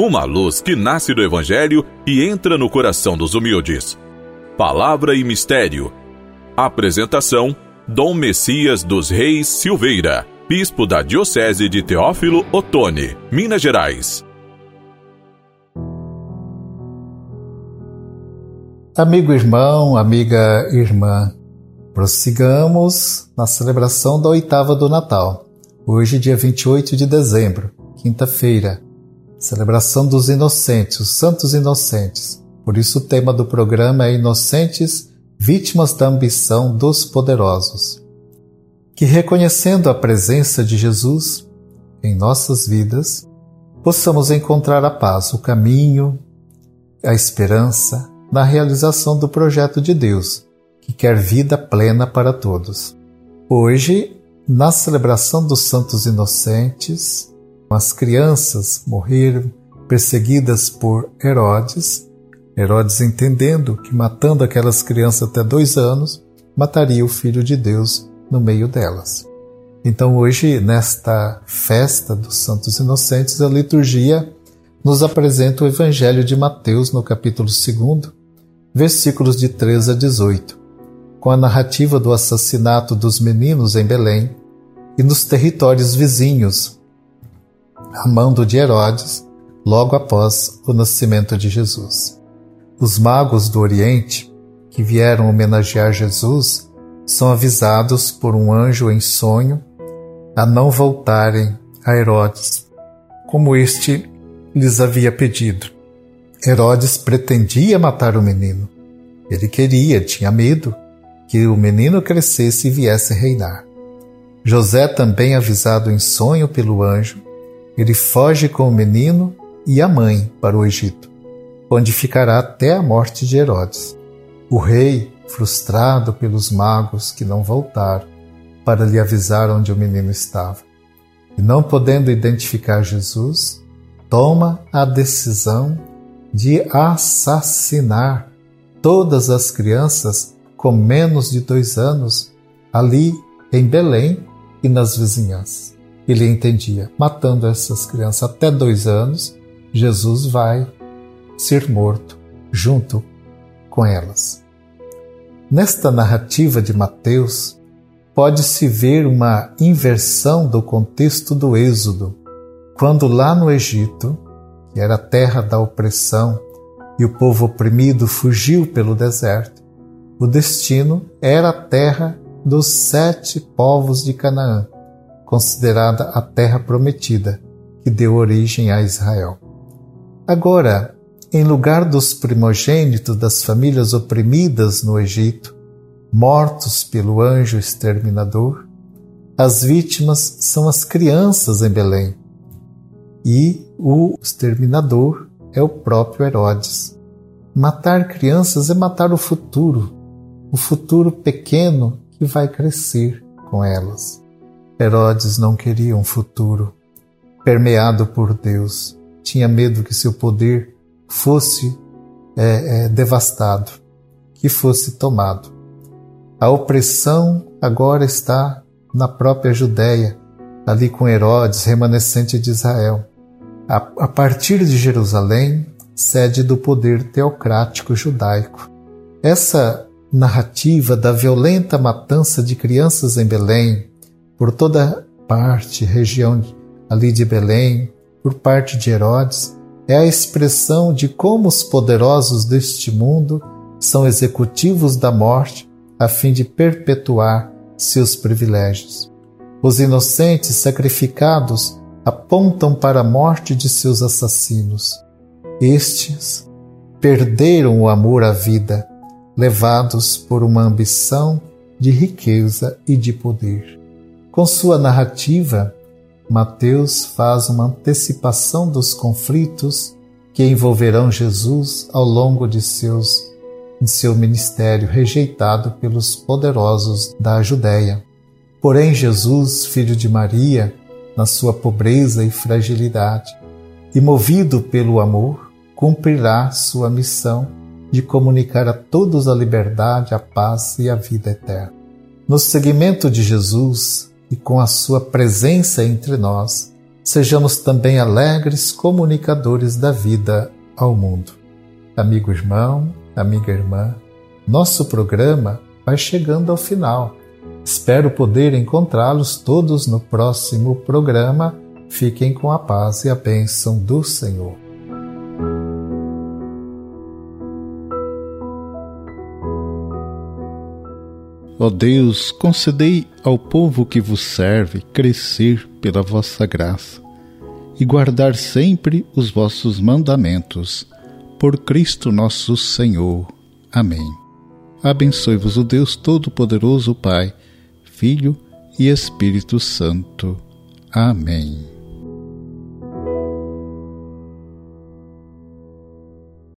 uma luz que nasce do Evangelho e entra no coração dos humildes. Palavra e Mistério. Apresentação: Dom Messias dos Reis Silveira, Bispo da Diocese de Teófilo Otoni, Minas Gerais. Amigo irmão, amiga irmã, prossigamos na celebração da oitava do Natal. Hoje, dia 28 de dezembro, quinta-feira, celebração dos inocentes, os santos inocentes. Por isso o tema do programa é Inocentes, vítimas da ambição dos poderosos. Que reconhecendo a presença de Jesus em nossas vidas, possamos encontrar a paz, o caminho, a esperança na realização do projeto de Deus, que quer vida plena para todos. Hoje, na celebração dos santos inocentes, as crianças morreram perseguidas por Herodes. Herodes, entendendo que matando aquelas crianças até dois anos, mataria o Filho de Deus no meio delas. Então, hoje, nesta festa dos Santos Inocentes, a liturgia nos apresenta o Evangelho de Mateus, no capítulo 2, versículos de 3 a 18, com a narrativa do assassinato dos meninos em Belém e nos territórios vizinhos, a mando de Herodes, logo após o nascimento de Jesus. Os magos do Oriente, que vieram homenagear Jesus, são avisados por um anjo em sonho a não voltarem a Herodes, como este lhes havia pedido. Herodes pretendia matar o menino. Ele queria, tinha medo que o menino crescesse e viesse reinar. José, também avisado em sonho pelo anjo, ele foge com o menino e a mãe para o Egito, onde ficará até a morte de Herodes. O rei, frustrado pelos magos que não voltaram para lhe avisar onde o menino estava, e não podendo identificar Jesus, toma a decisão de assassinar todas as crianças com menos de dois anos ali em Belém e nas vizinhanças ele entendia. Matando essas crianças até dois anos, Jesus vai ser morto junto com elas. Nesta narrativa de Mateus, pode-se ver uma inversão do contexto do Êxodo, quando lá no Egito, que era a terra da opressão, e o povo oprimido fugiu pelo deserto, o destino era a terra dos sete povos de Canaã considerada a terra prometida, que deu origem a Israel. Agora, em lugar dos primogênitos das famílias oprimidas no Egito, mortos pelo anjo exterminador, as vítimas são as crianças em Belém. E o exterminador é o próprio Herodes. Matar crianças é matar o futuro, o futuro pequeno que vai crescer com elas. Herodes não queria um futuro permeado por Deus. Tinha medo que seu poder fosse é, é, devastado, que fosse tomado. A opressão agora está na própria Judéia, ali com Herodes, remanescente de Israel. A, a partir de Jerusalém, sede do poder teocrático judaico. Essa narrativa da violenta matança de crianças em Belém, por toda parte, região ali de Belém, por parte de Herodes, é a expressão de como os poderosos deste mundo são executivos da morte a fim de perpetuar seus privilégios. Os inocentes sacrificados apontam para a morte de seus assassinos. Estes perderam o amor à vida, levados por uma ambição de riqueza e de poder. Com sua narrativa, Mateus faz uma antecipação dos conflitos que envolverão Jesus ao longo de, seus, seu ministério, rejeitado pelos poderosos da Judéia. Porém, Jesus, filho de Maria, na sua pobreza e fragilidade, e movido pelo amor, cumprirá sua missão de comunicar a todos a liberdade, a paz e a vida eterna. No seguimento de Jesus, e com a sua presença entre nós, sejamos também alegres comunicadores da vida ao mundo. Amigo irmão, amiga irmã, nosso programa vai chegando ao final. Espero poder encontrá-los todos no próximo programa. Fiquem com a paz e a bênção do Senhor. Ó Deus, concedei ao povo que vos serve crescer pela vossa graça e guardar sempre os vossos mandamentos. Por Cristo nosso Senhor. Amém. Abençoe-vos o Deus Todo-Poderoso, Pai, Filho e Espírito Santo. Amém.